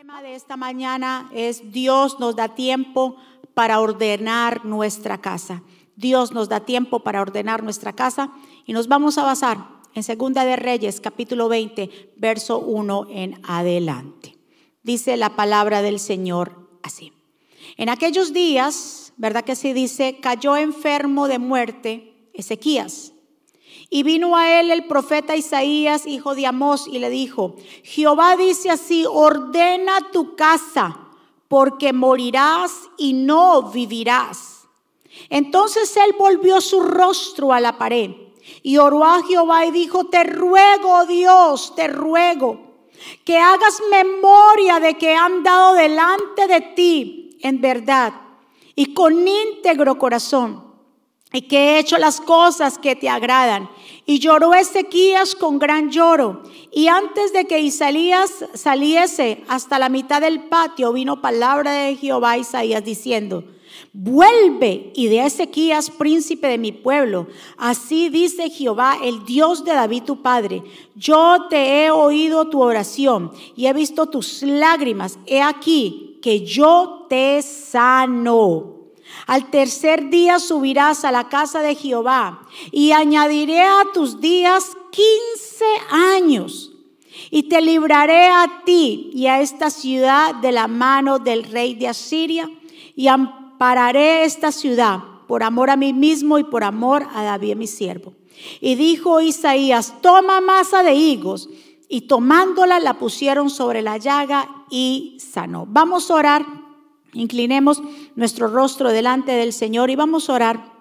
tema de esta mañana es Dios nos da tiempo para ordenar nuestra casa. Dios nos da tiempo para ordenar nuestra casa y nos vamos a basar en Segunda de Reyes, capítulo 20, verso 1 en adelante. Dice la palabra del Señor así. En aquellos días, ¿verdad que se dice? Cayó enfermo de muerte Ezequías. Y vino a él el profeta Isaías, hijo de Amós, y le dijo, Jehová dice así, ordena tu casa, porque morirás y no vivirás. Entonces él volvió su rostro a la pared y oró a Jehová y dijo, te ruego, Dios, te ruego, que hagas memoria de que han dado delante de ti en verdad y con íntegro corazón y que he hecho las cosas que te agradan. Y lloró Ezequías con gran lloro. Y antes de que Isaías saliese hasta la mitad del patio, vino palabra de Jehová a Isaías diciendo, Vuelve y de Ezequías, príncipe de mi pueblo. Así dice Jehová, el Dios de David tu padre. Yo te he oído tu oración y he visto tus lágrimas. He aquí que yo te sano. Al tercer día subirás a la casa de Jehová y añadiré a tus días quince años y te libraré a ti y a esta ciudad de la mano del rey de Asiria y ampararé esta ciudad por amor a mí mismo y por amor a David mi siervo. Y dijo Isaías, toma masa de higos y tomándola la pusieron sobre la llaga y sanó. Vamos a orar Inclinemos nuestro rostro delante del Señor y vamos a orar.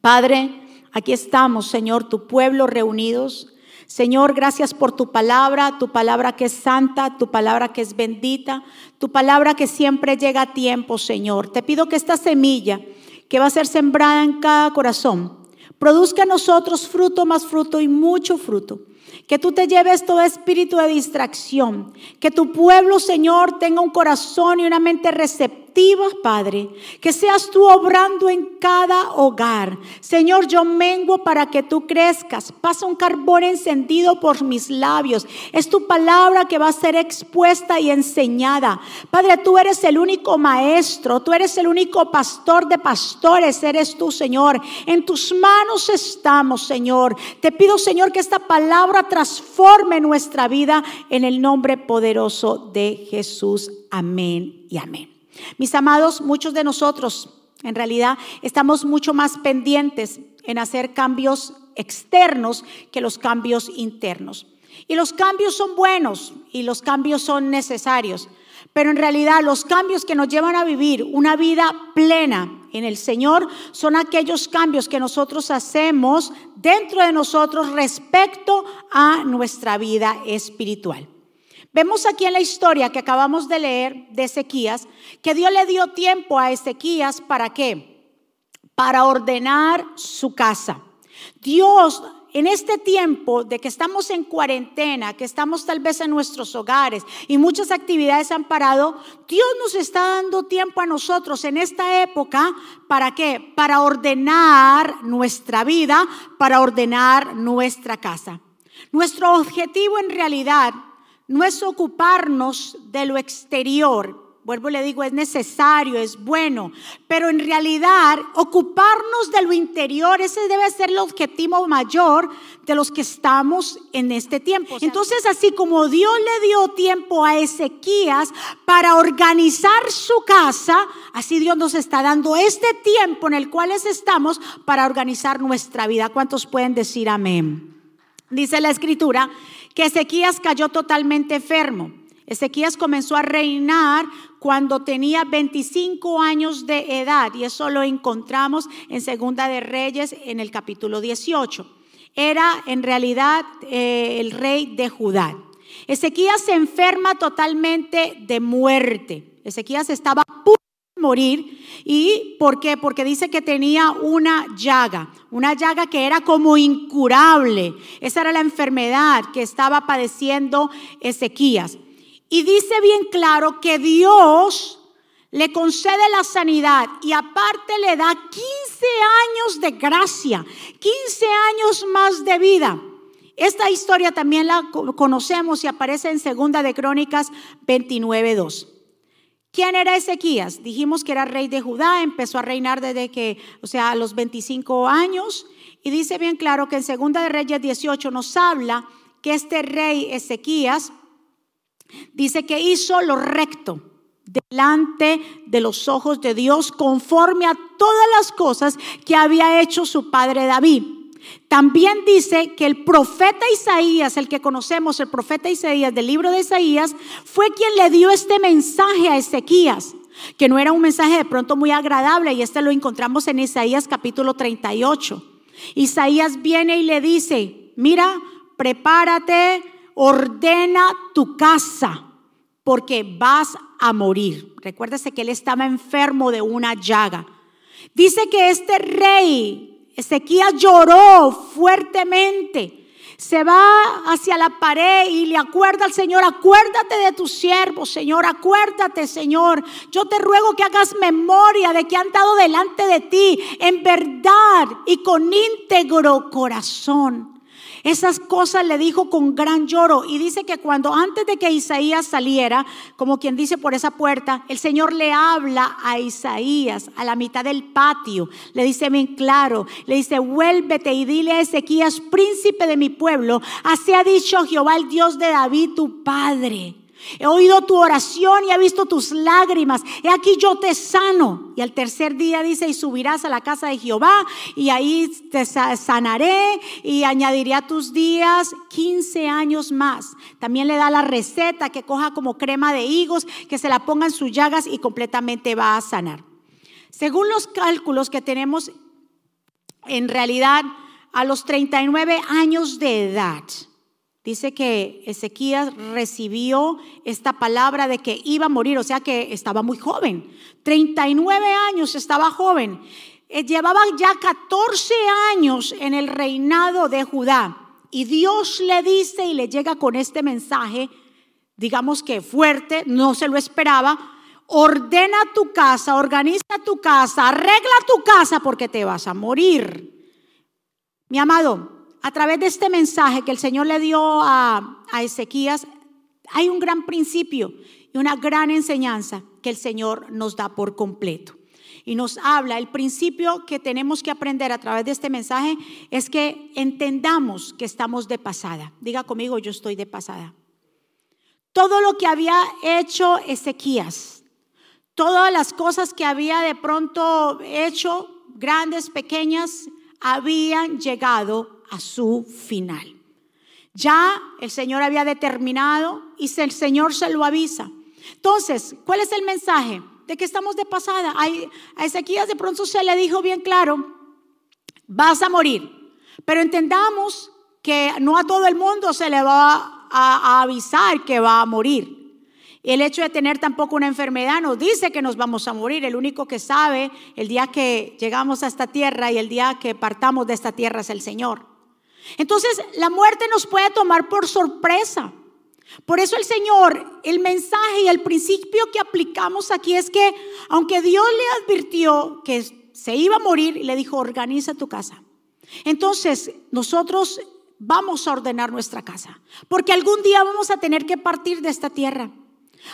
Padre, aquí estamos, Señor, tu pueblo reunidos. Señor, gracias por tu palabra, tu palabra que es santa, tu palabra que es bendita, tu palabra que siempre llega a tiempo, Señor. Te pido que esta semilla que va a ser sembrada en cada corazón produzca en nosotros fruto más fruto y mucho fruto. Que tú te lleves todo espíritu de distracción. Que tu pueblo, Señor, tenga un corazón y una mente receptiva Padre, que seas tú obrando en cada hogar. Señor, yo mengo para que tú crezcas. Pasa un carbón encendido por mis labios. Es tu palabra que va a ser expuesta y enseñada. Padre, tú eres el único maestro, tú eres el único pastor de pastores, eres tú, Señor. En tus manos estamos, Señor. Te pido, Señor, que esta palabra transforme nuestra vida en el nombre poderoso de Jesús. Amén y amén. Mis amados, muchos de nosotros en realidad estamos mucho más pendientes en hacer cambios externos que los cambios internos. Y los cambios son buenos y los cambios son necesarios. Pero en realidad los cambios que nos llevan a vivir una vida plena en el Señor son aquellos cambios que nosotros hacemos dentro de nosotros respecto a nuestra vida espiritual. Vemos aquí en la historia que acabamos de leer de Ezequías que Dios le dio tiempo a Ezequías para qué? Para ordenar su casa. Dios en este tiempo de que estamos en cuarentena, que estamos tal vez en nuestros hogares y muchas actividades han parado, Dios nos está dando tiempo a nosotros en esta época, ¿para qué? Para ordenar nuestra vida, para ordenar nuestra casa. Nuestro objetivo en realidad no es ocuparnos de lo exterior. Vuelvo y le digo, es necesario, es bueno, pero en realidad ocuparnos de lo interior, ese debe ser el objetivo mayor de los que estamos en este tiempo. Entonces, así como Dios le dio tiempo a Ezequías para organizar su casa, así Dios nos está dando este tiempo en el cual estamos para organizar nuestra vida. ¿Cuántos pueden decir amén? Dice la escritura que Ezequías cayó totalmente enfermo. Ezequías comenzó a reinar cuando tenía 25 años de edad y eso lo encontramos en Segunda de Reyes en el capítulo 18. Era en realidad eh, el rey de Judá. Ezequías se enferma totalmente de muerte. Ezequías estaba a morir. ¿Y por qué? Porque dice que tenía una llaga, una llaga que era como incurable. Esa era la enfermedad que estaba padeciendo Ezequías. Y dice bien claro que Dios le concede la sanidad y aparte le da 15 años de gracia, 15 años más de vida. Esta historia también la conocemos y aparece en Segunda de Crónicas 29.2. ¿Quién era Ezequías? Dijimos que era rey de Judá, empezó a reinar desde que, o sea, a los 25 años. Y dice bien claro que en Segunda de Reyes 18 nos habla que este rey Ezequías dice que hizo lo recto delante de los ojos de Dios conforme a todas las cosas que había hecho su padre David. También dice que el profeta Isaías, el que conocemos, el profeta Isaías del libro de Isaías, fue quien le dio este mensaje a Ezequías, que no era un mensaje de pronto muy agradable, y este lo encontramos en Isaías capítulo 38. Isaías viene y le dice, mira, prepárate, ordena tu casa, porque vas a morir. Recuérdese que él estaba enfermo de una llaga. Dice que este rey Ezequías lloró fuertemente. Se va hacia la pared y le acuerda al Señor, acuérdate de tus siervos, Señor, acuérdate, Señor. Yo te ruego que hagas memoria de que han dado delante de ti en verdad y con íntegro corazón. Esas cosas le dijo con gran lloro y dice que cuando antes de que Isaías saliera, como quien dice por esa puerta, el Señor le habla a Isaías a la mitad del patio. Le dice bien claro, le dice, vuélvete y dile a Ezequías, príncipe de mi pueblo, así ha dicho Jehová el Dios de David, tu padre. He oído tu oración y he visto tus lágrimas. He aquí yo te sano. Y al tercer día dice, y subirás a la casa de Jehová y ahí te sanaré y añadiré a tus días 15 años más. También le da la receta que coja como crema de higos, que se la ponga en sus llagas y completamente va a sanar. Según los cálculos que tenemos, en realidad a los 39 años de edad, Dice que Ezequías recibió esta palabra de que iba a morir, o sea que estaba muy joven. 39 años estaba joven. Eh, llevaba ya 14 años en el reinado de Judá. Y Dios le dice y le llega con este mensaje, digamos que fuerte, no se lo esperaba. Ordena tu casa, organiza tu casa, arregla tu casa porque te vas a morir. Mi amado, a través de este mensaje que el Señor le dio a, Ezequías, hay un gran principio y una gran enseñanza que el Señor nos da por completo. Y nos habla, el principio que tenemos que aprender a través de este mensaje es que entendamos que estamos de pasada. Diga conmigo, yo estoy de pasada. Todo lo que había hecho Ezequías, todas las cosas que había de pronto hecho, grandes, pequeñas, habían llegado a su final. Ya el Señor había determinado y el Señor se lo avisa. Entonces, ¿cuál es el mensaje? De que estamos de pasada. A Ezequías de pronto se le dijo bien claro, vas a morir. Pero entendamos que no a todo el mundo se le va a, avisar que va a morir. El hecho de tener tampoco una enfermedad nos dice que nos vamos a morir. El único que sabe el día que llegamos a esta tierra y el día que partamos de esta tierra es el Señor. Entonces, la muerte nos puede tomar por sorpresa. Por eso el Señor, el mensaje y el principio que aplicamos aquí es que, aunque Dios le advirtió que se iba a morir, le dijo, organiza tu casa. Entonces, nosotros vamos a ordenar nuestra casa, porque algún día vamos a tener que partir de esta tierra.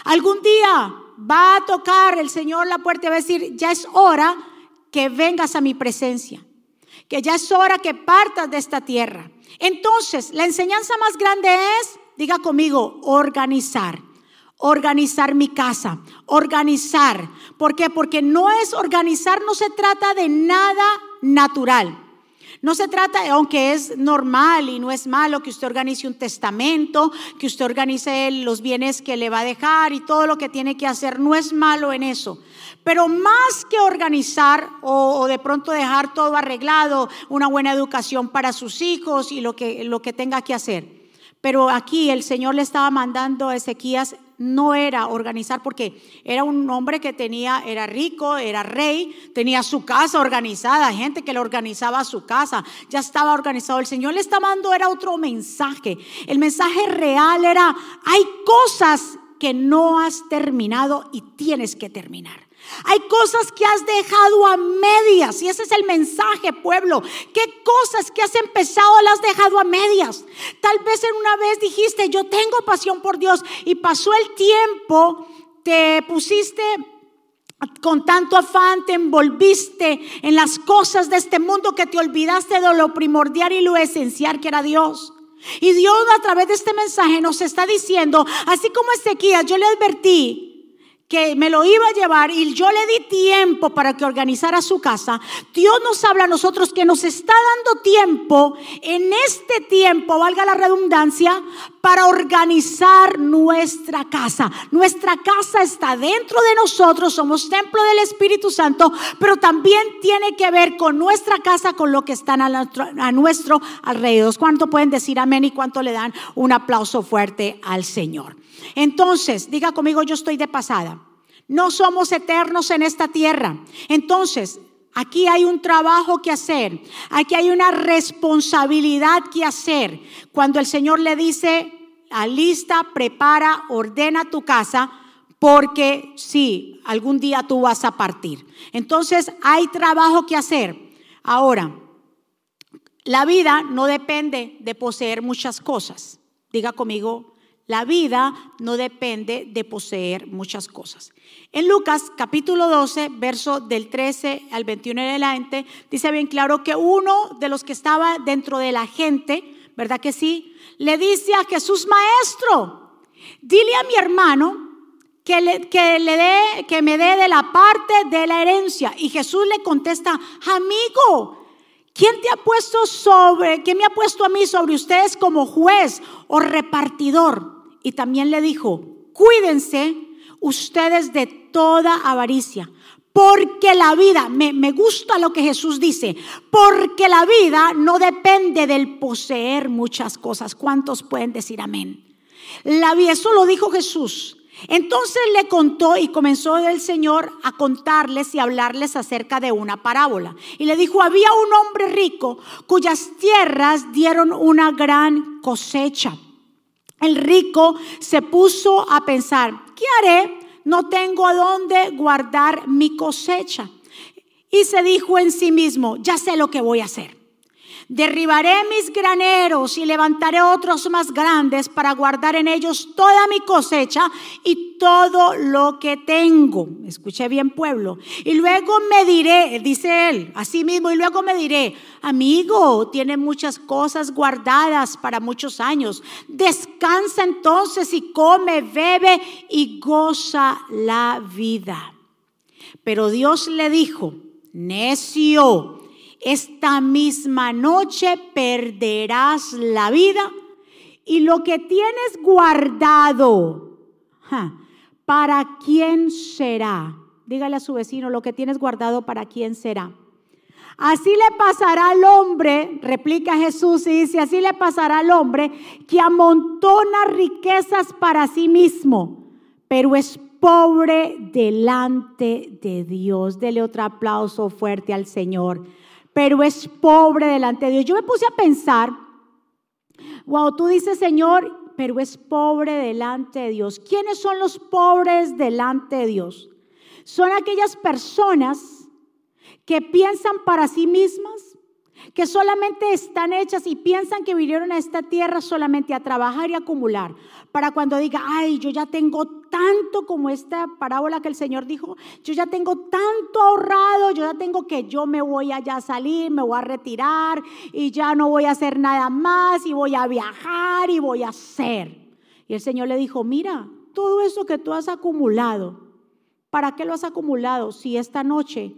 Algún día va a tocar el Señor la puerta y va a decir, ya es hora que vengas a mi presencia que ya es hora que partas de esta tierra. Entonces, la enseñanza más grande es, diga conmigo, organizar. Organizar mi casa, organizar. ¿Por qué? Porque no es organizar, no se trata de nada natural. No se trata, aunque es normal y no es malo que usted organice un testamento, que usted organice los bienes que le va a dejar y todo lo que tiene que hacer, no es malo en eso. Pero más que organizar o, de pronto dejar todo arreglado, una buena educación para sus hijos y lo que, lo que tenga que hacer. Pero aquí el Señor le estaba mandando a Ezequías no era organizar porque era un hombre que tenía, era rico, era rey, tenía su casa organizada, gente que le organizaba su casa, ya estaba organizado. El Señor le estaba dando, era otro mensaje. El mensaje real era, hay cosas que no has terminado y tienes que terminar. Hay cosas que has dejado a medias y ese es el mensaje, pueblo. ¿Qué cosas que has empezado las has dejado a medias? Tal vez en una vez dijiste, yo tengo pasión por Dios y pasó el tiempo, te pusiste con tanto afán te envolviste en las cosas de este mundo que te olvidaste de lo primordial y lo esencial que era Dios. Y Dios a través de este mensaje nos está diciendo, así como Ezequiel, yo le advertí que me lo iba a llevar y yo le di tiempo para que organizara su casa, Dios nos habla a nosotros que nos está dando tiempo en este tiempo, valga la redundancia, para organizar nuestra casa. Nuestra casa está dentro de nosotros, somos templo del Espíritu Santo, pero también tiene que ver con nuestra casa, con lo que están a nuestro, alrededor. ¿Cuánto pueden decir amén y cuánto le dan un aplauso fuerte al Señor? Entonces, diga conmigo, yo estoy de pasada. No somos eternos en esta tierra. Entonces, aquí hay un trabajo que hacer. Aquí hay una responsabilidad que hacer. Cuando el Señor le dice, alista, prepara, ordena tu casa, porque sí, algún día tú vas a partir. Entonces, hay trabajo que hacer. Ahora, la vida no depende de poseer muchas cosas. Diga conmigo, la vida no depende de poseer muchas cosas. En Lucas capítulo 12, verso del 13 al 21 en adelante, dice bien claro que uno de los que estaba dentro de la gente, ¿verdad que sí? Le dice a Jesús, maestro, dile a mi hermano que, le, que, le dé, que me dé de la parte de la herencia. Y Jesús le contesta, amigo, ¿quién te ha puesto sobre, quién me ha puesto a mí sobre ustedes como juez o repartidor? Y también le dijo, cuídense ustedes de toda avaricia, porque la vida, me, me, gusta lo que Jesús dice, porque la vida no depende del poseer muchas cosas. ¿Cuántos pueden decir amén? La vida, eso lo dijo Jesús. Entonces le contó y comenzó el Señor a contarles y hablarles acerca de una parábola. Y le dijo, había un hombre rico cuyas tierras dieron una gran cosecha el rico se puso a pensar, ¿qué haré? No tengo a dónde guardar mi cosecha. Y se dijo en sí mismo, ya sé lo que voy a hacer. Derribaré mis graneros y levantaré otros más grandes para guardar en ellos toda mi cosecha y todo lo que tengo. Escuché bien, pueblo. Y luego me diré, dice él, así mismo, y luego me diré, amigo, tiene muchas cosas guardadas para muchos años. Descansa entonces y come, bebe y goza la vida. Pero Dios le dijo, necio esta misma noche perderás la vida y lo que tienes guardado, ¿para quién será? Dígale a su vecino, lo que tienes guardado, ¿para quién será? Así le pasará al hombre, replica Jesús y dice, así le pasará al hombre que amontona riquezas para sí mismo, pero es pobre delante de Dios. Dele otro aplauso fuerte al Señor pero es pobre delante de Dios. Yo me puse a pensar, wow, tú dices, Señor, pero es pobre delante de Dios. ¿Quiénes son los pobres delante de Dios? Son aquellas personas que piensan para sí mismas, que solamente están hechas y piensan que vinieron a esta tierra solamente a trabajar y acumular, para cuando diga, ay, yo ya tengo tanto como esta parábola que el Señor dijo, yo ya tengo tanto ahorrado, yo ya tengo que yo me voy allá a salir, me voy a retirar y ya no voy a hacer nada más y voy a viajar y voy a hacer. Y el Señor le dijo, mira, todo eso que tú has acumulado, ¿para qué lo has acumulado si esta noche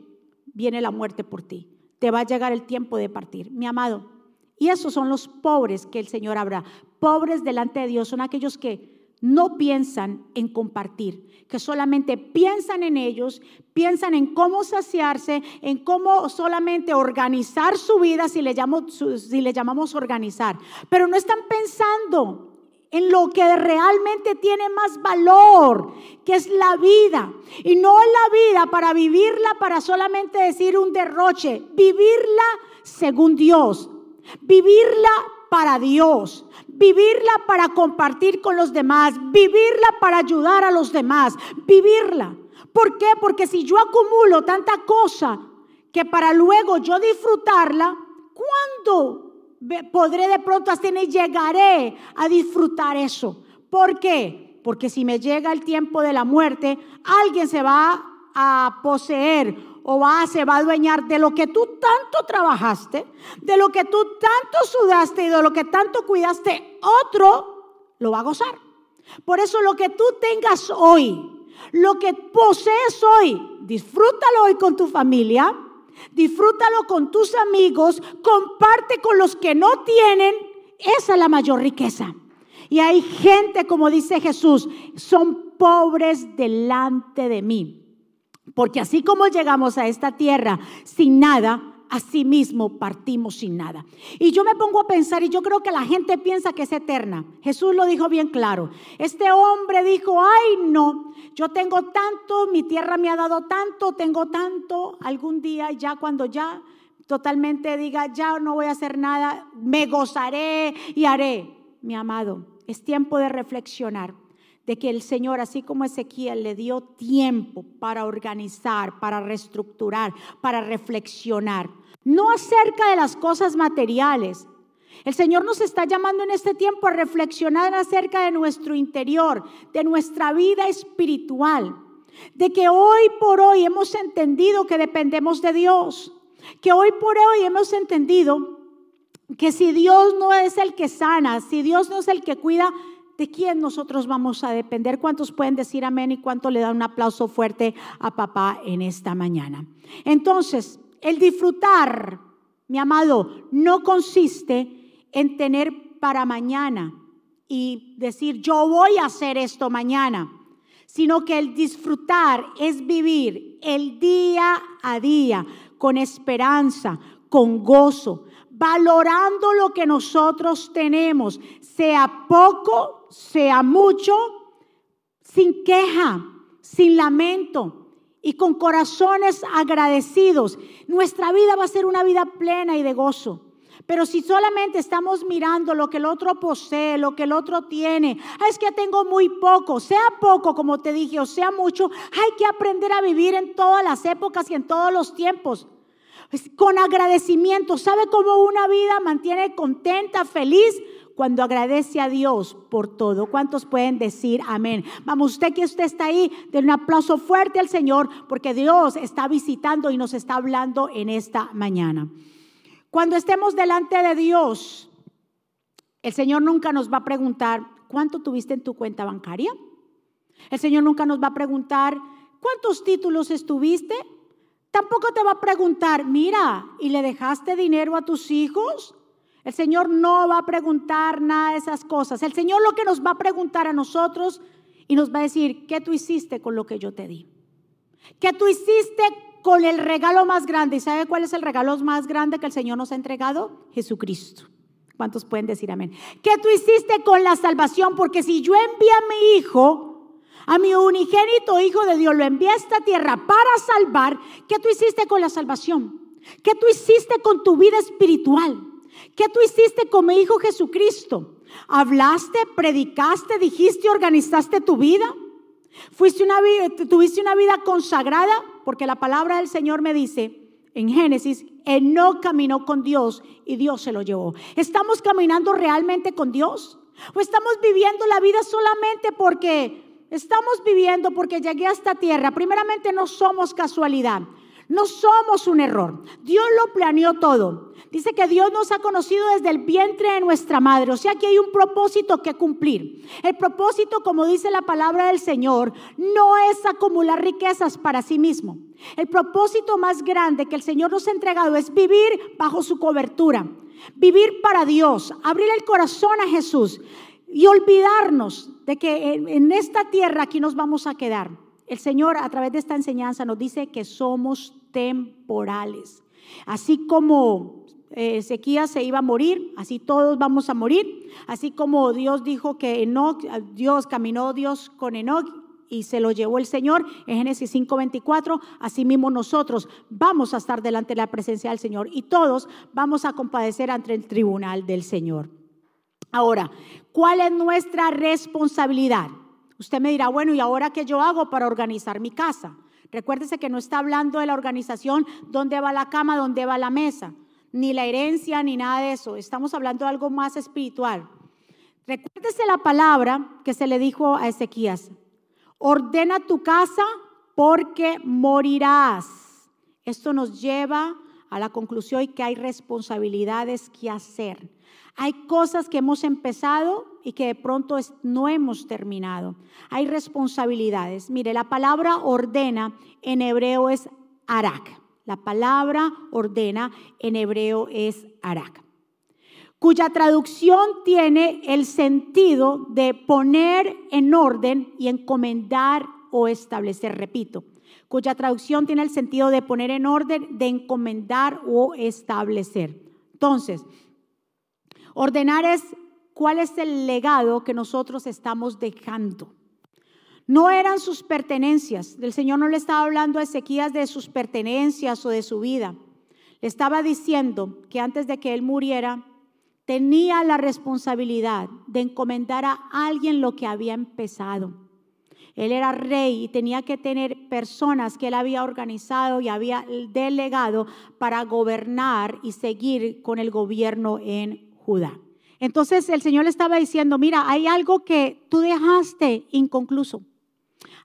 viene la muerte por ti? te va a llegar el tiempo de partir, mi amado. Y esos son los pobres que el Señor habrá. Pobres delante de Dios son aquellos que no piensan en compartir, que solamente piensan en ellos, piensan en cómo saciarse, en cómo solamente organizar su vida, si le, si llamamos organizar, pero no están pensando en lo que realmente tiene más valor, que es la vida. Y no la vida para vivirla, para solamente decir un derroche, vivirla según Dios, vivirla para Dios, vivirla para compartir con los demás, vivirla para ayudar a los demás, vivirla. ¿Por qué? Porque si yo acumulo tanta cosa que para luego yo disfrutarla, ¿cuándo podré de pronto hasta y llegaré a disfrutar eso? ¿Por qué? Porque si me llega el tiempo de la muerte, alguien se va a poseer o va, se va a adueñar de lo que tú tanto trabajaste, de lo que tú tanto sudaste y de lo que tanto cuidaste, otro lo va a gozar. Por eso lo que tú tengas hoy, lo que posees hoy, disfrútalo hoy con tu familia, disfrútalo con tus amigos, comparte con los que no tienen, esa es la mayor riqueza. Y hay gente, como dice Jesús, son pobres delante de mí. Porque así como llegamos a esta tierra sin nada, así mismo partimos sin nada. Y yo me pongo a pensar, y yo creo que la gente piensa que es eterna. Jesús lo dijo bien claro. Este hombre dijo, ay no, yo tengo tanto, mi tierra me ha dado tanto, tengo tanto, algún día ya cuando ya totalmente diga, ya no voy a hacer nada, me gozaré y haré. Mi amado, es tiempo de reflexionar de que el Señor, así como Ezequiel, le dio tiempo para organizar, para reestructurar, para reflexionar, no acerca de las cosas materiales. El Señor nos está llamando en este tiempo a reflexionar acerca de nuestro interior, de nuestra vida espiritual, de que hoy por hoy hemos entendido que dependemos de Dios, que hoy por hoy hemos entendido que si Dios no es el que sana, si Dios no es el que cuida, ¿de quién nosotros vamos a depender? ¿Cuántos pueden decir amén y cuánto le dan un aplauso fuerte a papá en esta mañana? Entonces, el disfrutar, mi amado, no consiste en tener para mañana y decir, yo voy a hacer esto mañana, sino que el disfrutar es vivir el día a día con esperanza, con gozo, valorando lo que nosotros tenemos, sea poco, sea mucho, sin queja, sin lamento y con corazones agradecidos. Nuestra vida va a ser una vida plena y de gozo. Pero si solamente estamos mirando lo que el otro posee, lo que el otro tiene, es que tengo muy poco, sea poco como te dije, o sea mucho, hay que aprender a vivir en todas las épocas y en todos los tiempos con agradecimiento. ¿Sabe cómo una vida mantiene contenta, feliz? Cuando agradece a Dios por todo. ¿Cuántos pueden decir amén? Vamos, usted que usted está ahí, den un aplauso fuerte al Señor porque Dios está visitando y nos está hablando en esta mañana. Cuando estemos delante de Dios, el Señor nunca nos va a preguntar, ¿cuánto tuviste en tu cuenta bancaria? El Señor nunca nos va a preguntar, ¿cuántos títulos estuviste? Tampoco te va a preguntar, mira, ¿y le dejaste dinero a tus hijos? El Señor no va a preguntar nada de esas cosas. El Señor lo que nos va a preguntar a nosotros y nos va a decir, ¿qué tú hiciste con lo que yo te di? ¿Qué tú hiciste con el regalo más grande? ¿Y sabe cuál es el regalo más grande que el Señor nos ha entregado? Jesucristo. ¿Cuántos pueden decir amén? ¿Qué tú hiciste con la salvación? Porque si yo envío a mi hijo, a mi unigénito Hijo de Dios lo envié a esta tierra para salvar. ¿Qué tú hiciste con la salvación? ¿Qué tú hiciste con tu vida espiritual? ¿Qué tú hiciste con mi Hijo Jesucristo? ¿Hablaste, predicaste, dijiste, organizaste tu vida? ¿Fuiste una ¿Tuviste una vida consagrada? Porque la palabra del Señor me dice en Génesis, no caminó con Dios y Dios se lo llevó. ¿Estamos caminando realmente con Dios? ¿O estamos viviendo la vida solamente porque estamos viviendo porque llegué a esta tierra, primeramente no somos casualidad. No somos un error. Dios lo planeó todo. Dice que Dios nos ha conocido desde el vientre de nuestra madre. O sea que hay un propósito que cumplir. El propósito, como dice la palabra del Señor, no es acumular riquezas para sí mismo. El propósito más grande que el Señor nos ha entregado es vivir bajo su cobertura. Vivir para Dios. Abrir el corazón a Jesús y olvidarnos de que en, esta tierra aquí nos vamos a quedar. El Señor a través de esta enseñanza nos dice que somos temporales. Así como eh, Ezequías se iba a morir, así todos vamos a morir. Así como Dios dijo que Enoch, Dios caminó Dios con Enoch y se lo llevó el Señor en Génesis 5:24, así mismo nosotros vamos a estar delante de la presencia del Señor y todos vamos a compadecer ante el tribunal del Señor. Ahora, ¿cuál es nuestra responsabilidad? Usted me dirá, bueno, ¿y ahora qué yo hago para organizar mi casa? Recuérdese que no está hablando de la organización, dónde va la cama, dónde va la mesa, ni la herencia, ni nada de eso. Estamos hablando de algo más espiritual. Recuérdese la palabra que se le dijo a Ezequías. Ordena tu casa porque morirás. Esto nos lleva a la conclusión que hay responsabilidades que hacer. Hay cosas que hemos empezado y que de pronto no hemos terminado. Hay responsabilidades. Mire, la palabra ordena en hebreo es arak. La palabra ordena en hebreo es arak, cuya traducción tiene el sentido de poner en orden y encomendar o establecer, repito, cuya traducción tiene el sentido de poner en orden, de encomendar o establecer. Entonces, ordenar es cuál es el legado que nosotros estamos dejando. No eran sus pertenencias. El Señor no le estaba hablando a Ezequías de sus pertenencias o de su vida. Le estaba diciendo que antes de que él muriera, tenía la responsabilidad de encomendar a alguien lo que había empezado. Él era rey y tenía que tener personas que él había organizado y había delegado para gobernar y seguir con el gobierno en Judá. Entonces el Señor le estaba diciendo, mira, hay algo que tú dejaste inconcluso.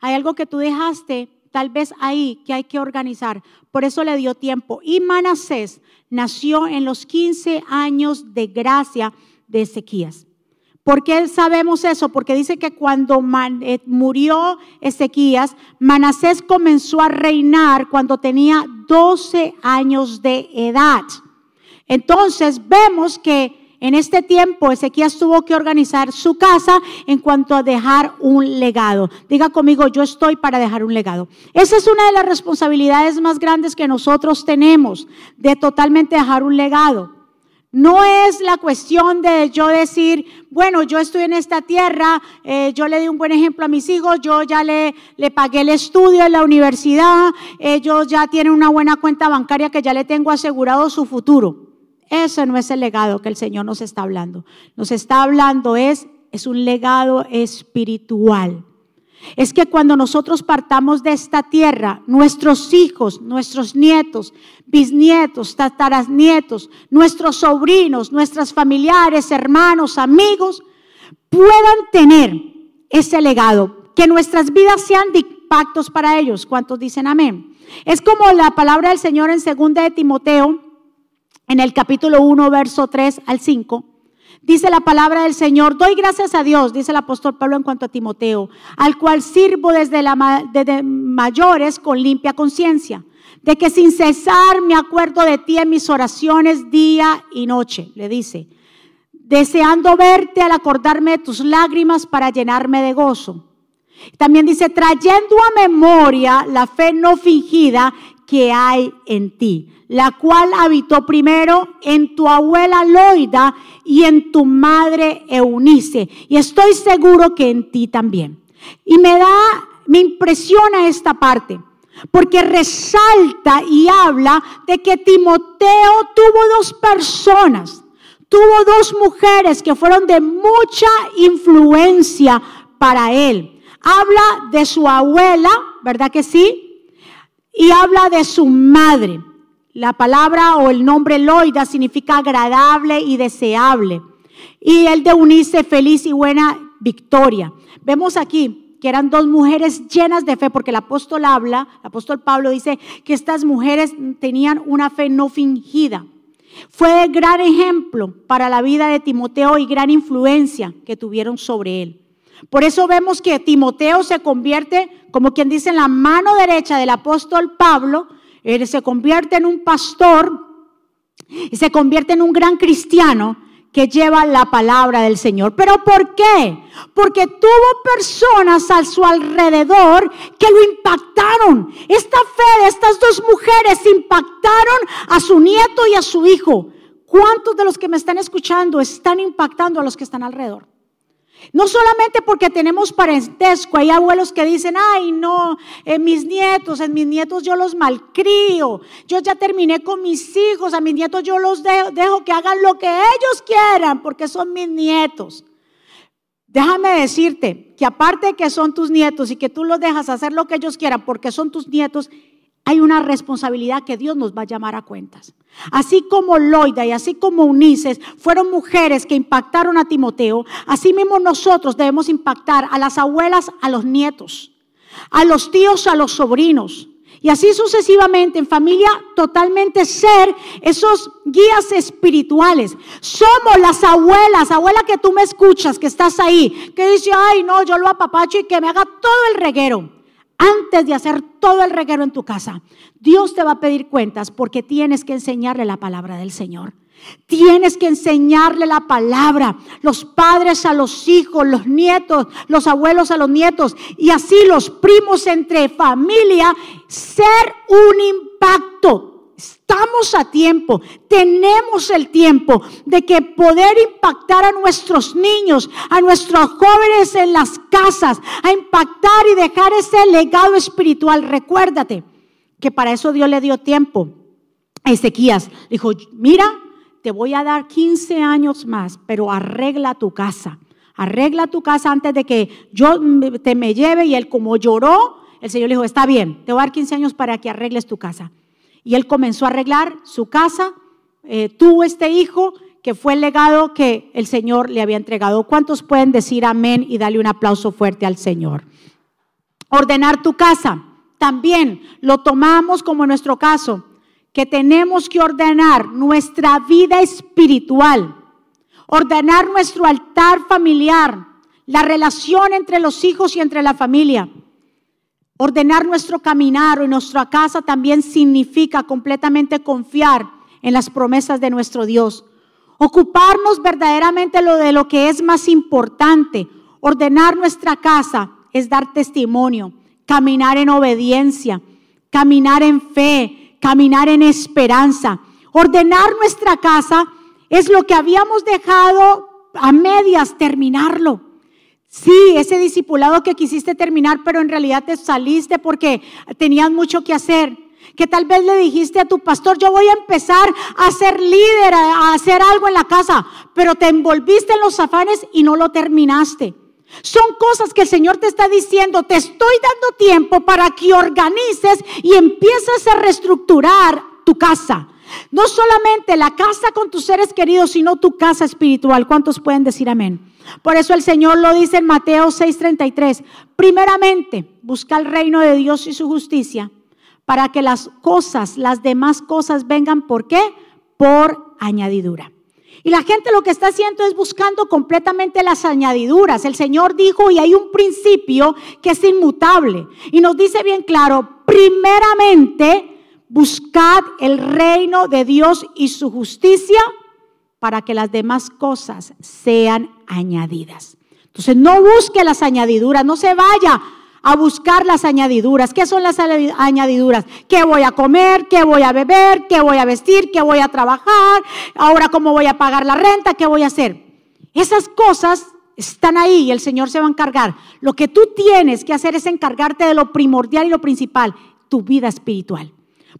Hay algo que tú dejaste tal vez ahí que hay que organizar. Por eso le dio tiempo. Y Manasés nació en los 15 años de gracia de Ezequías. ¿Por qué sabemos eso? Porque dice que cuando eh, murió Ezequías, Manasés comenzó a reinar cuando tenía 12 años de edad. Entonces vemos que en este tiempo Ezequías tuvo que organizar su casa en cuanto a dejar un legado. Diga conmigo, yo estoy para dejar un legado. Esa es una de las responsabilidades más grandes que nosotros tenemos, de totalmente dejar un legado. No es la cuestión de yo decir, bueno, yo estoy en esta tierra, eh, yo le di un buen ejemplo a mis hijos, yo ya le, le pagué el estudio en la universidad, ellos ya tienen una buena cuenta bancaria que ya le tengo asegurado su futuro. Ese no es el legado que el Señor nos está hablando. Nos está hablando es, es un legado espiritual es que cuando nosotros partamos de esta tierra, nuestros hijos, nuestros nietos, bisnietos, nietos, nuestros sobrinos, nuestros familiares, hermanos, amigos, puedan tener ese legado, que nuestras vidas sean de impactos para ellos. ¿Cuántos dicen amén? Es como la palabra del Señor en 2 de Timoteo, en el capítulo 1, verso 3 al 5 Dice la palabra del Señor, doy gracias a Dios, dice el apóstol Pablo en cuanto a Timoteo, al cual sirvo desde, la, mayores con limpia conciencia, de que sin cesar me acuerdo de ti en mis oraciones día y noche, le dice, deseando verte al acordarme de tus lágrimas para llenarme de gozo. También dice, trayendo a memoria la fe no fingida que hay en ti la cual habitó primero en tu abuela Loida y en tu madre Eunice. Y estoy seguro que en ti también. Y me da, me impresiona esta parte, porque resalta y habla de que Timoteo tuvo dos personas, tuvo dos mujeres que fueron de mucha influencia para él. Habla de su abuela, ¿verdad que sí? Y habla de su madre. La palabra o el nombre Loida significa agradable y deseable. Y el de unirse feliz y buena victoria. Vemos aquí que eran dos mujeres llenas de fe, porque el apóstol habla, el apóstol Pablo dice que estas mujeres tenían una fe no fingida. Fue gran ejemplo para la vida de Timoteo y gran influencia que tuvieron sobre él. Por eso vemos que Timoteo se convierte, como quien dice, en la mano derecha del apóstol Pablo, él se convierte en un pastor y se convierte en un gran cristiano que lleva la palabra del Señor. ¿Pero por qué? Porque tuvo personas a su alrededor que lo impactaron. Esta fe de estas dos mujeres impactaron a su nieto y a su hijo. ¿Cuántos de los que me están escuchando están impactando a los que están alrededor? No solamente porque tenemos parentesco, hay abuelos que dicen, ay no, en mis nietos, en mis nietos yo los malcrio, yo ya terminé con mis hijos, a mis nietos yo los dejo, dejo que hagan lo que ellos quieran porque son mis nietos. Déjame decirte que aparte de que son tus nietos y que tú los dejas hacer lo que ellos quieran porque son tus nietos, hay una responsabilidad que Dios nos va a llamar a cuentas. Así como Loida y así como Unices fueron mujeres que impactaron a Timoteo, así mismo nosotros debemos impactar a las abuelas, a los nietos, a los tíos, a los sobrinos. Y así sucesivamente, en familia, totalmente ser esos guías espirituales. Somos las abuelas, abuela que tú me escuchas, que estás ahí, que dice, ay, no, yo lo apapacho y que me haga todo el reguero antes de hacer todo el reguero en tu casa, Dios te va a pedir cuentas porque tienes que enseñarle la palabra del Señor. Tienes que enseñarle la palabra, los padres a los hijos, los nietos, los abuelos a los nietos y así los primos entre familia, ser un impacto Estamos a tiempo, tenemos el tiempo de que poder impactar a nuestros niños, a nuestros jóvenes en las casas, a impactar y dejar ese legado espiritual. Recuérdate que para eso Dios le dio tiempo a Ezequías. Dijo, mira, te voy a dar 15 años más, pero arregla tu casa. Arregla tu casa antes de que yo te me lleve. Y él como lloró, el Señor le dijo, está bien, te voy a dar 15 años para que arregles tu casa. Y él comenzó a arreglar su casa, eh, tuvo este hijo que fue el legado que el Señor le había entregado. ¿Cuántos pueden decir amén y darle un aplauso fuerte al Señor? Ordenar tu casa. También lo tomamos como nuestro caso, que tenemos que ordenar nuestra vida espiritual, ordenar nuestro altar familiar, la relación entre los hijos y entre la familia. Ordenar nuestro caminar en nuestra casa también significa completamente confiar en las promesas de nuestro Dios. Ocuparnos verdaderamente lo de lo que es más importante. Ordenar nuestra casa es dar testimonio, caminar en obediencia, caminar en fe, caminar en esperanza. Ordenar nuestra casa es lo que habíamos dejado a medias terminarlo. Sí, ese discipulado que quisiste terminar, pero en realidad te saliste porque tenías mucho que hacer. Que tal vez le dijiste a tu pastor, yo voy a empezar a ser líder, a hacer algo en la casa, pero te envolviste en los afanes y no lo terminaste. Son cosas que el Señor te está diciendo, te estoy dando tiempo para que organices y empieces a reestructurar tu casa. No solamente la casa con tus seres queridos, sino tu casa espiritual. ¿Cuántos pueden decir amén? Por eso el Señor lo dice en Mateo 6:33. Primeramente, busca el reino de Dios y su justicia para que las cosas, las demás cosas vengan. ¿Por qué? Por añadidura. Y la gente lo que está haciendo es buscando completamente las añadiduras. El Señor dijo, y hay un principio que es inmutable. Y nos dice bien claro, primeramente, buscad el reino de Dios y su justicia para que las demás cosas sean añadidas. Entonces no busque las añadiduras, no se vaya a buscar las añadiduras. ¿Qué son las añadiduras? ¿Qué voy a comer? ¿Qué voy a beber? ¿Qué voy a vestir? ¿Qué voy a trabajar? Ahora cómo voy a pagar la renta? ¿Qué voy a hacer? Esas cosas están ahí y el Señor se va a encargar. Lo que tú tienes que hacer es encargarte de lo primordial y lo principal, tu vida espiritual.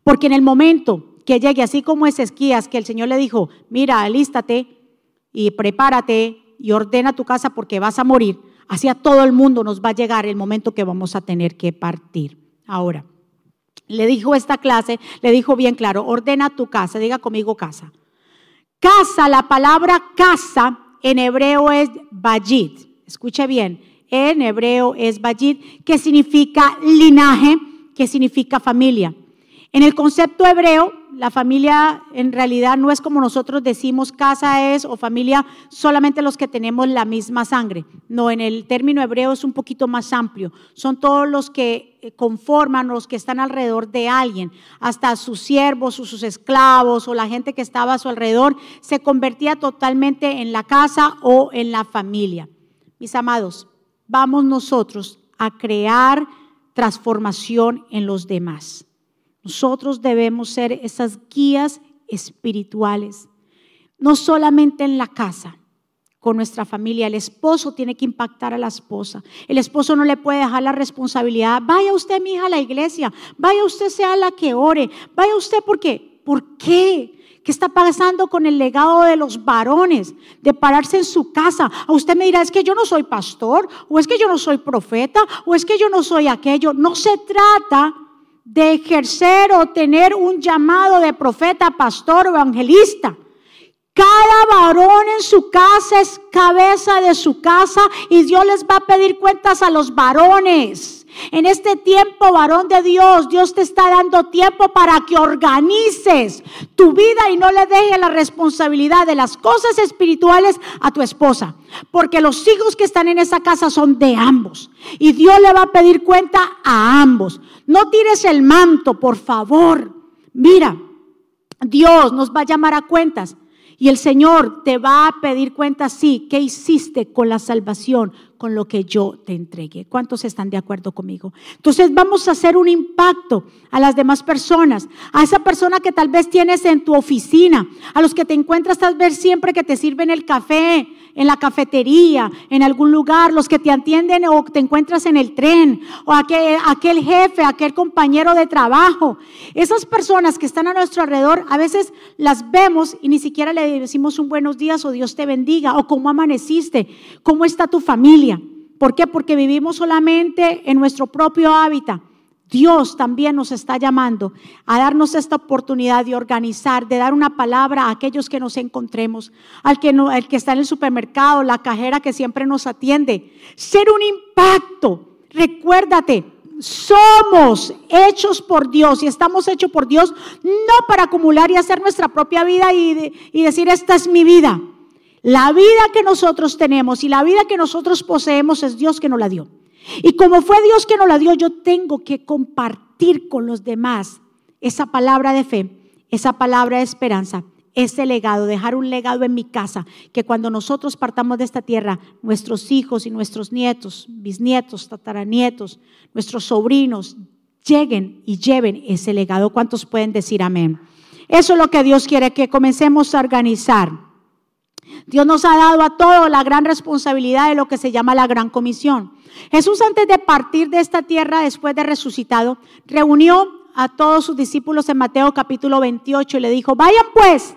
Porque en el momento que llegue, así como es Esquías, que el Señor le dijo, mira, alístate y prepárate y ordena tu casa porque vas a morir, así a todo el mundo nos va a llegar el momento que vamos a tener que partir. Ahora, le dijo esta clase, le dijo bien claro, ordena tu casa, diga conmigo casa. Casa, la palabra casa en hebreo es bayit, escuche bien, en hebreo es bayit, que significa linaje, que significa familia. En el concepto hebreo, la familia en realidad no es como nosotros decimos casa es o familia solamente los que tenemos la misma sangre. No, en el término hebreo es un poquito más amplio. Son todos los que eh, conforman, los que están alrededor de alguien, hasta sus siervos o sus esclavos o la gente que estaba a su alrededor, se convertía totalmente en la casa o en la familia. Mis amados, vamos nosotros a crear transformación en los demás. Nosotros debemos ser esas guías espirituales, no solamente en la casa, con nuestra familia. El esposo tiene que impactar a la esposa. El esposo no le puede dejar la responsabilidad. Vaya usted, mi hija, a la iglesia. Vaya usted, sea la que ore. Vaya usted, ¿por qué? ¿Por qué? ¿Qué está pasando con el legado de los varones? De pararse en su casa. A usted me dirá, es que yo no soy pastor, o es que yo no soy profeta, o es que yo no soy aquello. No se trata de ejercer o tener un llamado de profeta, pastor o evangelista. Cada varón en su casa es cabeza de su casa y Dios les va a pedir cuentas a los varones. En este tiempo, varón de Dios, Dios te está dando tiempo para que organices tu vida y no le dejes la responsabilidad de las cosas espirituales a tu esposa. Porque los hijos que están en esa casa son de ambos. Y Dios le va a pedir cuenta a ambos. No tires el manto, por favor. Mira, Dios nos va a llamar a cuentas. Y el Señor te va a pedir cuenta, sí, ¿qué hiciste con la salvación? Con lo que yo te entregué. ¿Cuántos están de acuerdo conmigo? Entonces vamos a hacer un impacto a las demás personas, a esa persona que tal vez tienes en tu oficina, a los que te encuentras tal vez siempre que te sirven el café, en la cafetería, en algún lugar, los que te atienden o te encuentras en el tren, o aquel, aquel jefe, aquel compañero de trabajo. Esas personas que están a nuestro alrededor, a veces las vemos y ni siquiera le decimos un buenos días o Dios te bendiga o cómo amaneciste, cómo está tu familia. ¿Por qué? Porque vivimos solamente en nuestro propio hábitat. Dios también nos está llamando a darnos esta oportunidad de organizar, de dar una palabra a aquellos que nos encontremos, al que, no, que está en el supermercado, la cajera que siempre nos atiende. Ser un impacto. Recuérdate, somos hechos por Dios y estamos hechos por Dios no para acumular y hacer nuestra propia vida y decir, esta es mi vida. La vida que nosotros tenemos y la vida que nosotros poseemos es Dios que nos la dio. Y como fue Dios que nos la dio, yo tengo que compartir con los demás esa palabra de fe, esa palabra de esperanza, ese legado, dejar un legado en mi casa, que cuando nosotros partamos de esta tierra, nuestros hijos y nuestros nietos, bisnietos, tataranietos, nuestros sobrinos, lleguen y lleven ese legado. ¿Cuántos pueden decir amén? Eso es lo que Dios quiere, que comencemos a organizar Dios nos ha dado a todos la gran responsabilidad de lo que se llama la gran comisión. Jesús antes de partir de esta tierra, después de resucitado, reunió a todos sus discípulos en Mateo capítulo 28 y le dijo, vayan pues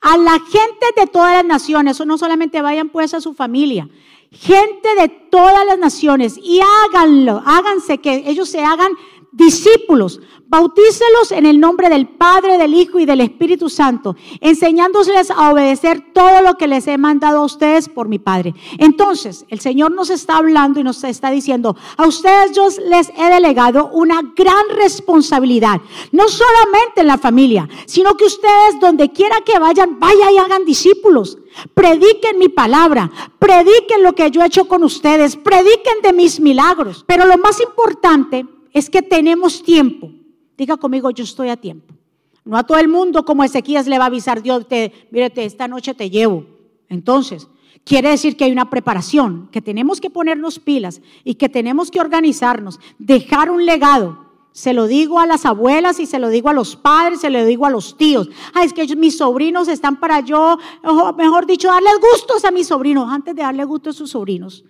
a la gente de todas las naciones, o no solamente vayan pues a su familia, gente de todas las naciones y háganlo, háganse que ellos se hagan discípulos, bautícelos en el nombre del Padre, del Hijo y del Espíritu Santo, enseñándoles a obedecer todo lo que les he mandado a ustedes por mi Padre. Entonces, el Señor nos está hablando y nos está diciendo, a ustedes yo les he delegado una gran responsabilidad, no solamente en la familia, sino que ustedes donde quiera que vayan, vayan y hagan discípulos. Prediquen mi palabra, prediquen lo que yo he hecho con ustedes, prediquen de mis milagros. Pero lo más importante es que tenemos tiempo. Diga conmigo, yo estoy a tiempo. No a todo el mundo como Ezequías le va a avisar Dios, te, esta noche te llevo. Entonces, quiere decir que hay una preparación, que tenemos que ponernos pilas y que tenemos que organizarnos, dejar un legado. Se lo digo a las abuelas y se lo digo a los padres, se lo digo a los tíos. Ah, es que mis sobrinos están para yo, mejor dicho, darles gustos a mis sobrinos antes de darle gustos a sus sobrinos.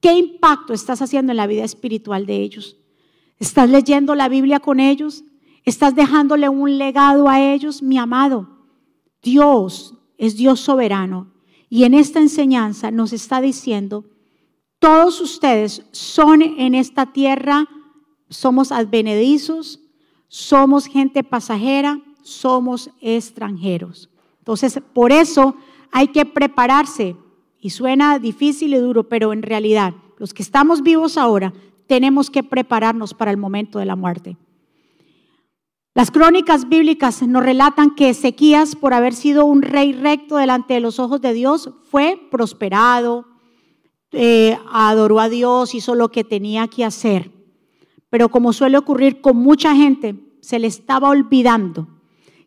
¿Qué impacto estás haciendo en la vida espiritual de ellos? ¿Estás leyendo la Biblia con ellos? ¿Estás dejándole un legado a ellos, mi amado? Dios es Dios soberano y en esta enseñanza nos está diciendo, todos ustedes son en esta tierra, somos advenedizos, somos gente pasajera, somos extranjeros. Entonces, por eso hay que prepararse. Y suena difícil y duro, pero en realidad, los que estamos vivos ahora tenemos que prepararnos para el momento de la muerte. Las crónicas bíblicas nos relatan que Ezequías, por haber sido un rey recto delante de los ojos de Dios, fue prosperado, eh, adoró a Dios, hizo lo que tenía que hacer. Pero como suele ocurrir con mucha gente, se le estaba olvidando